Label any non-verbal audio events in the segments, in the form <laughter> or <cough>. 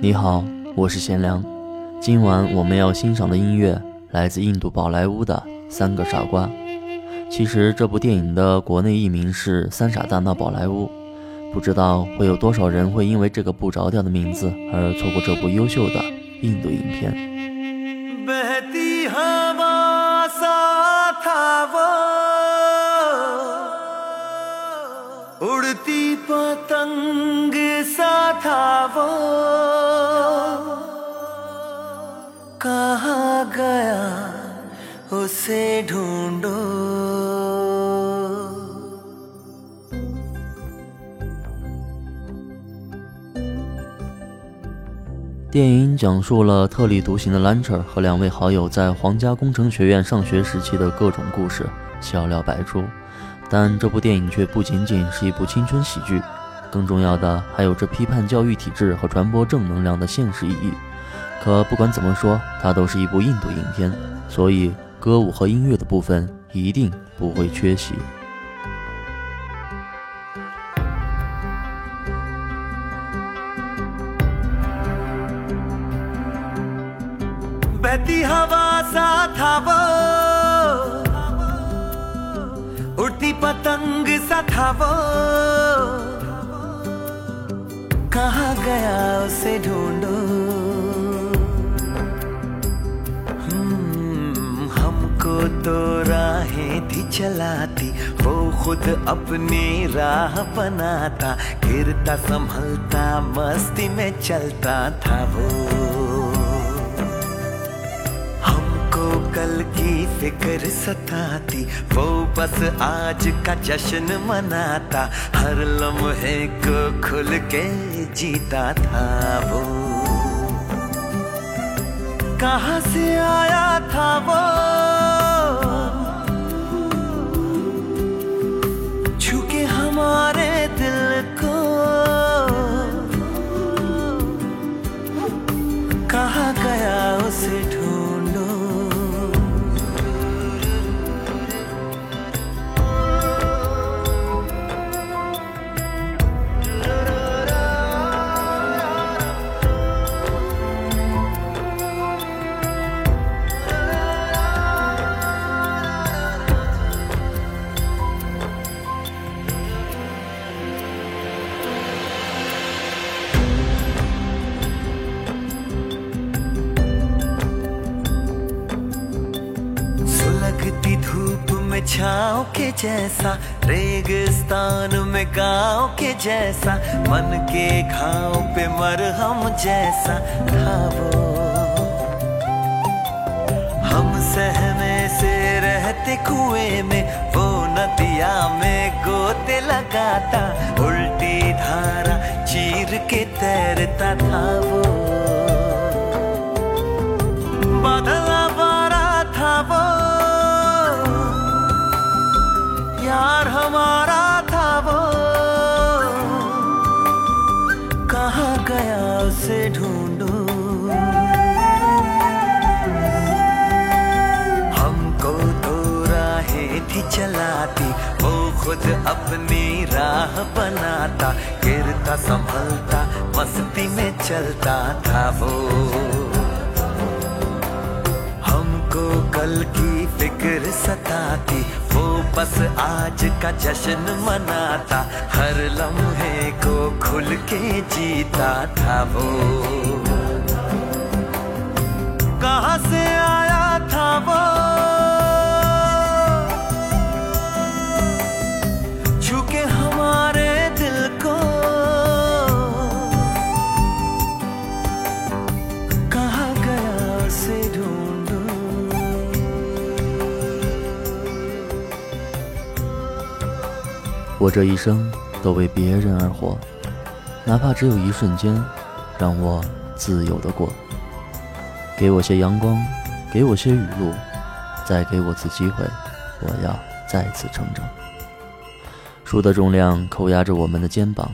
你好，我是贤良。今晚我们要欣赏的音乐来自印度宝莱坞的《三个傻瓜》。其实这部电影的国内译名是《三傻大闹宝莱坞》，不知道会有多少人会因为这个不着调的名字而错过这部优秀的印度影片。电影讲述了特立独行的 Lancer 和两位好友在皇家工程学院上学时期的各种故事，笑料百出。但这部电影却不仅仅是一部青春喜剧，更重要的还有着批判教育体制和传播正能量的现实意义。可不管怎么说，它都是一部印度影片，所以歌舞和音乐的部分一定不会缺席。तो राहें थी चलाती, वो खुद अपनी राह बनाता, गिरता, संभलता, मस्ती में चलता था वो। कल की फ़िक्र सताती, वो बस आज का जश्न मनाता, हर लम्हे को खुल के जीता था वो। कहाँ से आया था वो? छाओ के जैसा, रेगिस्तान में गाँव के जैसा, मन के घाव पे मरहम जैसा था वो। हम सहने से रहते कुएँ में, वो नदिया में गोते लगाता, उल्टी धारा चीर के तैरता था वो। खुद अपनी राह बनाता, गिरता, संभलता, मस्ती में चलता था वो। हमको कल की फ़िक्र सताती, वो बस आज का जश्न मनाता, हर लम्हे को खुल के जीता था वो। 我这一生都为别人而活，哪怕只有一瞬间，让我自由的过。给我些阳光，给我些雨露，再给我次机会，我要再次成长。书的重量扣压着我们的肩膀，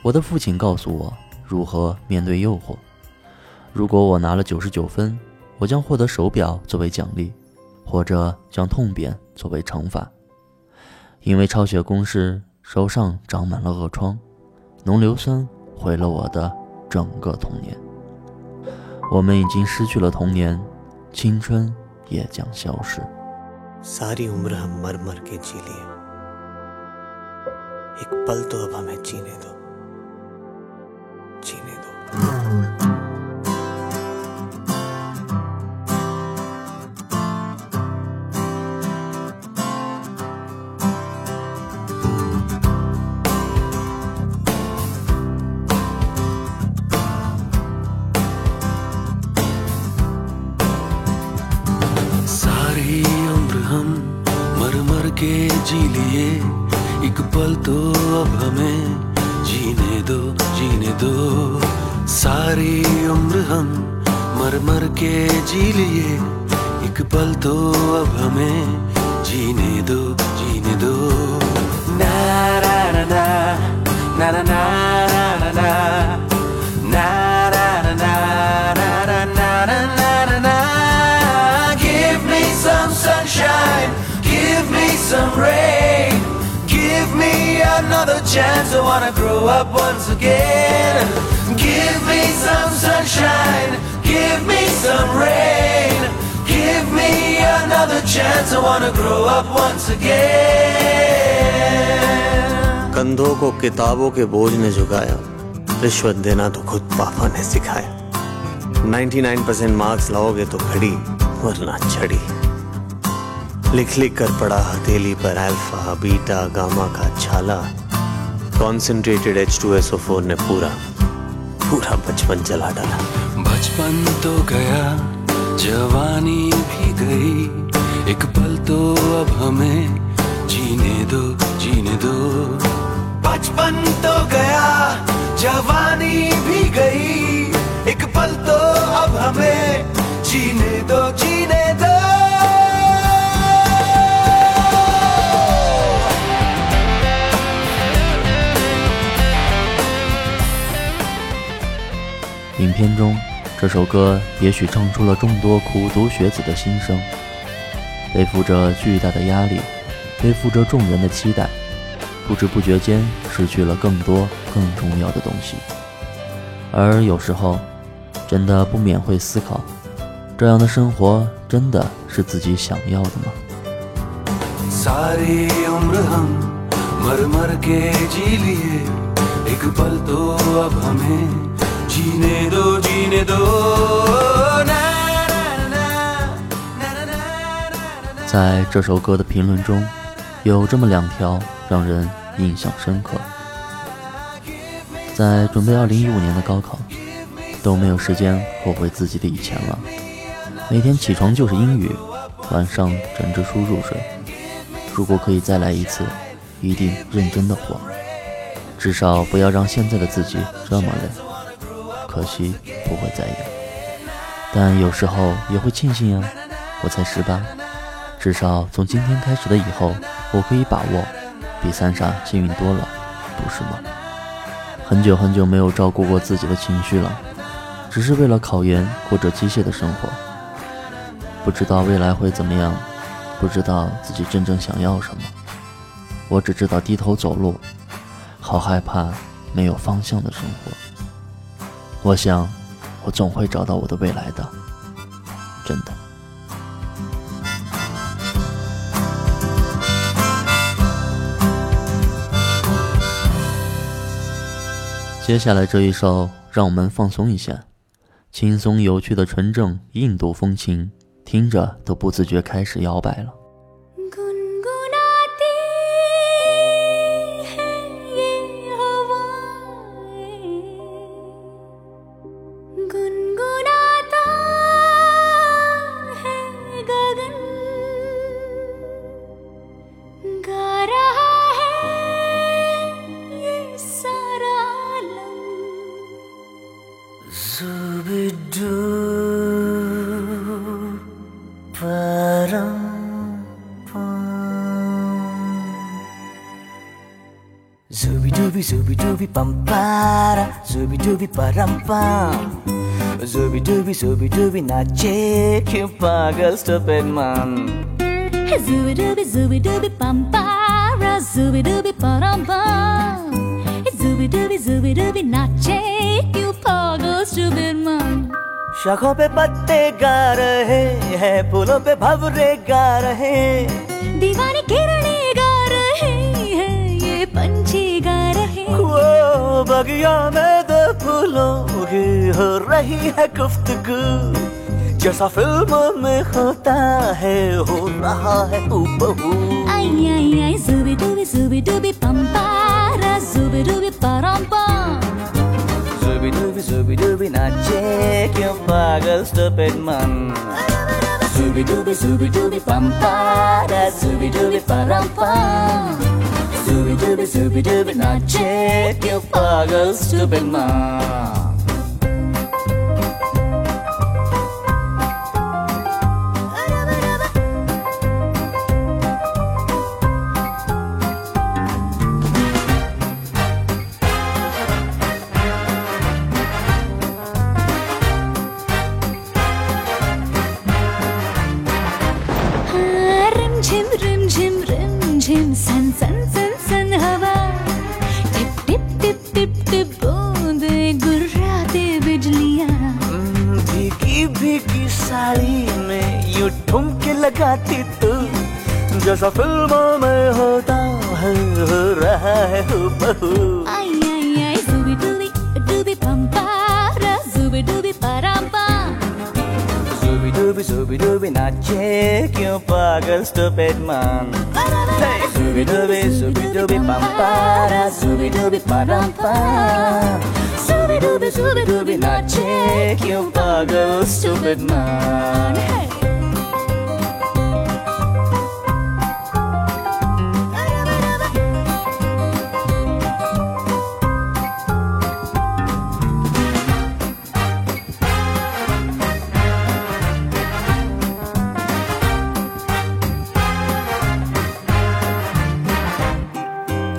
我的父亲告诉我如何面对诱惑。如果我拿了九十九分，我将获得手表作为奖励，或者将痛扁作为惩罚。因为抄写公式，手上长满了恶疮，浓硫酸毁了我的整个童年。 我们已经失去了童年，青春也将消失。सारी उम्र हम मर मर के जी लिए एक पल तो अब हमें जीने दो तो अब हमें जीने दो जीने दो ना ना ना ना ना ना ना ना ना na na na na na na na na na na Give me some sunshine, give me some rain, give me another chance. I wanna grow up once again. Give me some sunshine, give me some rain, give me another chance. I wanna grow up once again. कंधों को किताबों के बोझ ने झुकाया रिश्वत देना तो खुद पापा ने सिखाया। 99% मार्क्स लाओगे तो घड़ी वरना छड़ी लिख लिख कर पड़ा हथेली पर अल्फ़ा बीटा गामा का छाला। कॉन्सेंट्रेटेड H2SO4 ने पूरा पूरा बचपन जला डाला। बचपन तो गया जवानी भी गई। एक पल तो अब हमें जीने दो जीने दो बचपन तो गया जवानी भी गई एक पल तो अब हमें जीने दो जीने दो《影片中，这首歌也许唱出了众多苦读学子的心声， 背负着巨大的压力，背负着众人的期待，不知不觉间失去了更多更重要的东西。而有时候，真的不免会思考，这样的生活真的是自己想要的吗？在这首歌的评论中，有这么两条让人印象深刻。在准备2015年的高考，都没有时间后悔自己的以前了。每天起床就是英语，晚上枕着书入睡。如果可以再来一次，一定认真的活，至少不要让现在的自己这么累。可惜不会再有，但有时候也会庆幸呀，我才十八。至少从今天开始的以后，我可以把握，比三傻幸运多了，不是吗？很久很久没有照顾过自己的情绪了，只是为了考研过着机械的生活。不知道未来会怎么样，不知道自己真正想要什么，我只知道低头走路，好害怕没有方向的生活。我想，我总会找到我的未来的，真的。接下来这一首，让我们放松一下，轻松有趣的纯正印度风情，听着都不自觉开始摇摆了。Subidoo Zubi dubi zubi dubi pam para. Zubi dubi param pam. Zubi dubi zubi dubi na check you pagal stupid man. Hey zubi dubi zubi dubi pam para. Zubi dubi param pam. Hey zubi dubi zubi dubi na check शाखों पे पत्ते गा रहे हैं फूलों पे भवरे गा रहे दीवानी किरणे गा रहे हैं ये पंछी गा रहे वो बगिया में दो फूलों की हो रही है गुफ्तगू। जैसा फ़िल्म में होता है हो रहा है हूबहू। आई आई आई जुबी डुबी जुबी डुबी पंपारा जुबी डुबी Zooby dooby zooby dooby, now check your boggle, stupid man. Zooby dooby zooby dooby, pam pa da zooby dooby param pam. Zooby dooby zooby dooby, now check your boggle, stupid man. been a check your pagal stupid man. Hey, subi dubi, subi dubi pam para, subi dubi param pam. Subi dubi, subi dubi, not check your pagal stupid man. Hey.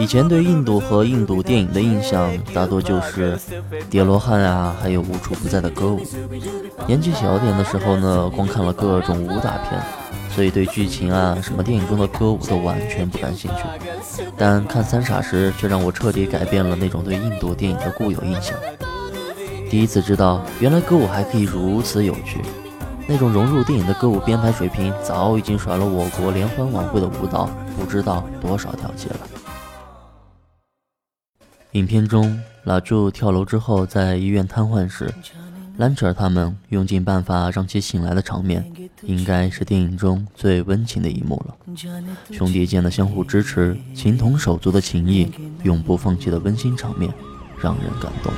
以前对印度和印度电影的印象大多就是叠罗汉啊，还有无处不在的歌舞。年纪小点的时候呢，光看了各种武打片，所以对剧情啊、什么电影中的歌舞都完全不感兴趣。但看三傻时，却让我彻底改变了那种对印度电影的固有印象。第一次知道，原来歌舞还可以如此有趣。那种融入电影的歌舞编排水平，早已经甩了我国联欢晚会的舞蹈不知道多少条街了。影片中，拉柱跳楼之后在医院瘫痪时，兰切尔他们用尽办法让其醒来的场面，应该是电影中最温情的一幕了。兄弟间的相互支持、情同手足的情谊、永不放弃的温馨场面，让人感动。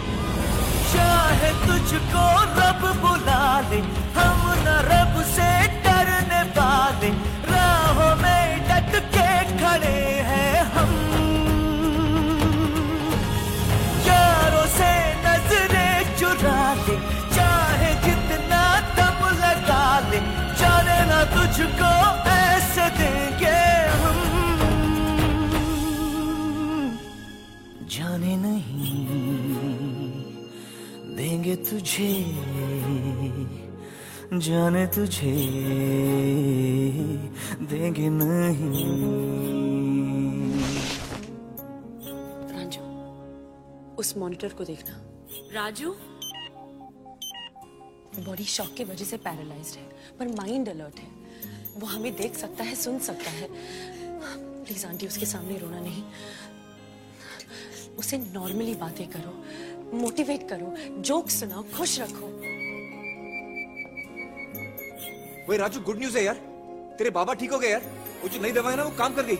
तुझे जाने तुझे देंगे नहीं। राजू उस monitor को देखना। Raju? Body shock की वजह से पैरालाइज्ड है पर माइंड अलर्ट है। वो हमें देख सकता है सुन सकता है। प्लीज़ आंटी उसके सामने रोना नहीं। उसे नॉर्मली बातें करो। मोटिवेट करो जोक सुनाओ खुश रखो। वही राजू गुड न्यूज़ है यार। तेरे बाबा ठीक हो गए यार। वो जो नई दवा है ना वो काम कर गई।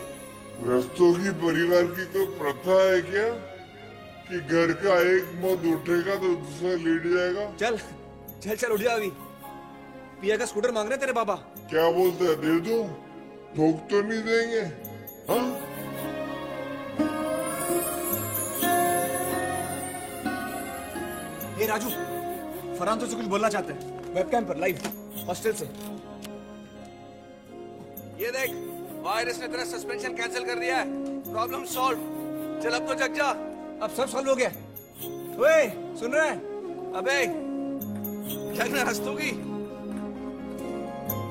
ग्रस्तों की परिवार की तो प्रथा है क्या? कि घर का एक मत उठेगा तो दूसरा लेट जाएगा? चल चल चल उठ जा अभी। पिया का स्कूटर मांग रहे तेरे बाबा। क्या बोलते हैं? दे दो। ठोक तो नहीं देंगे। हाँ? राजू फरहान तुझसे कुछ बोलना चाहते हैं। वेबकैम पर लाइव हॉस्टल से। ये देख वायरस ने तेरा सस्पेंशन कैंसिल कर दिया है। प्रॉब्लम सॉल्व चल अब तो जग जा। अब सब सॉल्व हो गया। ओए सुन रहे हैं? अबे जगना हंसतोगी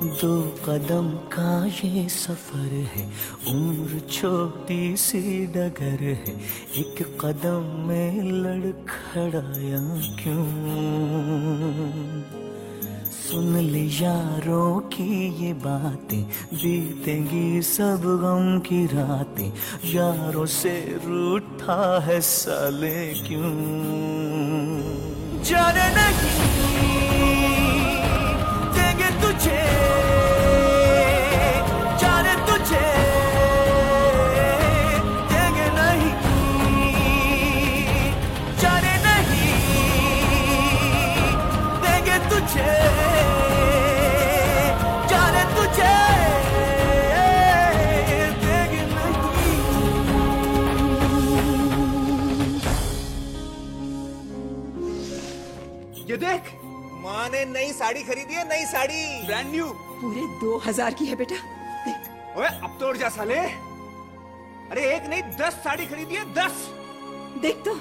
दो कदम का ये सफ़र है, उम्र छोटी सी डगर है, एक कदम में लड़खड़ाया क्यों? सुन ले यारों की ये बातें, बीतेंगी सब गम की रातें, यारों से रूठा है साले क्यों? जाने नहीं। तुझे जाने तुझे देंगे नहीं जाने नहीं देंगे तुझे जाने तुझे देंगे ये देख माँ ने नई साड़ी खरीदी है नई साड़ी ब्रांड न्यू पूरे दो हजार की है बेटा ओए अब तोड़ जा साले अरे एक नहीं दस साड़ी खरीदी है दस देख तो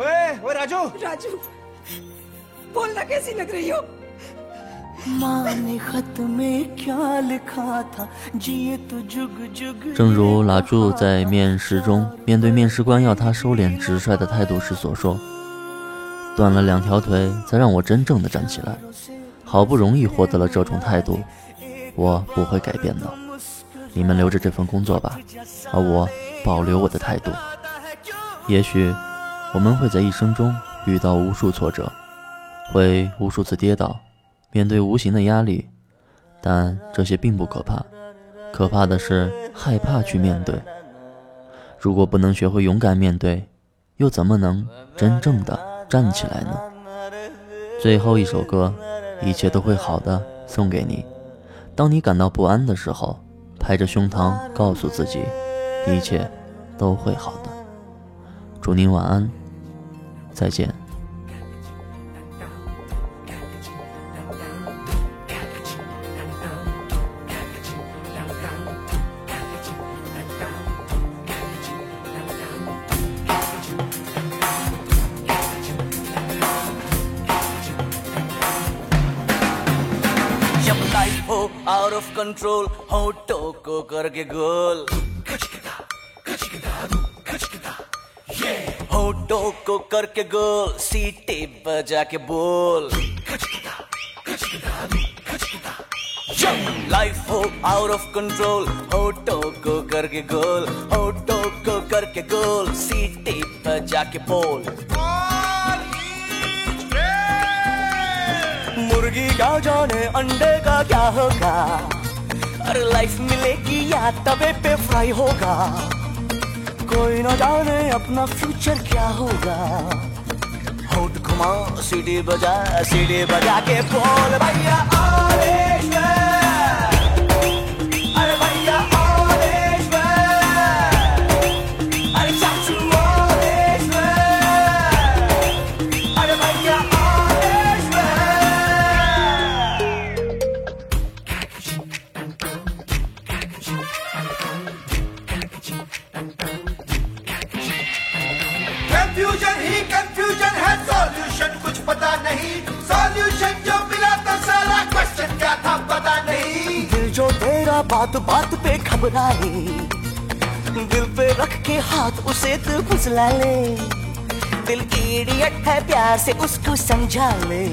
ओए ओए राजू राजू बोलना कैसी लग रही हो माँ ने खत में क्या लिखा था जिए तो जुग जुग 正如拉柱在面试中面对面试官要他收敛直率的态度时所说：“ <laughs> 断了两条腿，才让我真正的站起来。好不容易获得了这种态度，我不会改变的。你们留着这份工作吧，而我保留我的态度。也许我们会在一生中遇到无数挫折，会无数次跌倒，面对无形的压力，但这些并不可怕。”可怕的是害怕去面对。如果不能学会勇敢面对，又怎么能真正的站起来呢？最后一首歌，一切都会好的，送给你。当你感到不安的时候，拍着胸膛告诉自己，一切都会好的。祝您晚安，再见。ऑफ़ कंट्रोल होटो को करके गोल होटो को करके गोल सीटे बजा के बोल लाइफ हो आउट ऑफ़ कंट्रोल होटो को करके गोल होटो को करके गोल सीटे बजा के बोल मुर्गी क्या जाने अंडे का क्या होगा? अरे लाइफ मिलेगी या तवे पे फ्राई होगा? कोई ना जाने अपना फ्यूचर क्या होगा? होट घुमा, सीढ़ी बजा सीढ़ी बजा के बोल, भैया ऑरेंज कंफ्यूजन ही कंफ्यूजन है सॉल्यूशन कुछ पता नहीं। सॉल्यूशन जो मिला तो सारा क्वेश्चन क्या था पता नहीं। दिल जो तेरा बात बात पे घबराए दिल पे रख के हाथ उसे तू फुसला ले। दिल इडियट है, प्यार से उसको समझा ले।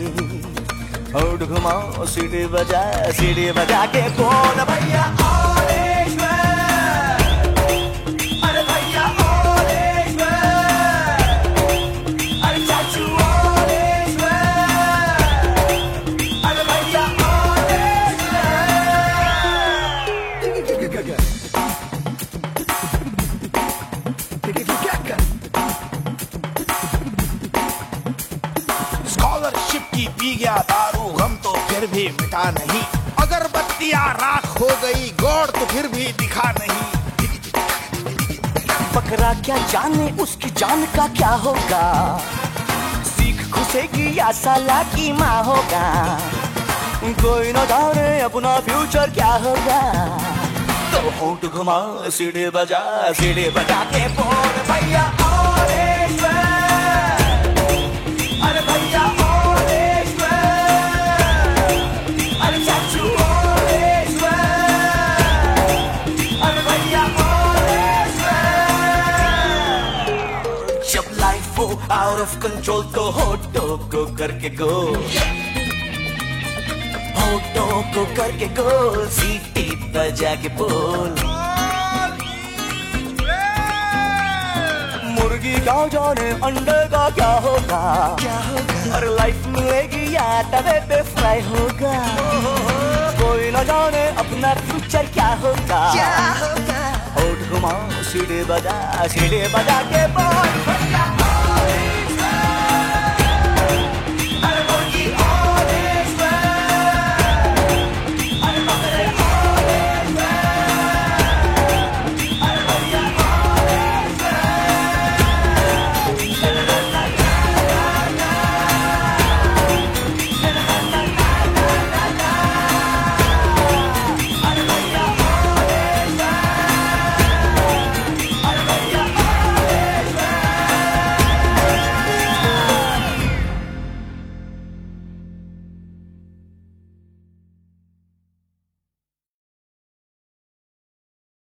होठ घुमा सीढ़ी बजा सीढ़ी बजा के बोल, भैया मिटा नहीं। अगरबत्तियाँ राख हो गई गौड़ तो फिर भी दिखा नहीं। बकरा क्या जाने, उसकी जान का क्या होगा? सीख घुसेगी या साला की माँ होगा? कोई न जाने अपना फ्यूचर क्या होगा? तो होंठ घुमा, सीढ़ी बजा सीढ़ी बजा के बोल, भैया कंट्रोल तो होटो को करके गो होटो को करके गोल सीटी बजा के बोल मुर्गी का जाने अंडे का क्या होगा? क्या होगा? और लाइफ मिलेगी या तवे पे फ्राई होगा? कोई न जाने अपना फ्यूचर क्या होगा? क्या होगा? होट घुमाओ सीढ़ी बजा सीढ़ी बजा के बोल।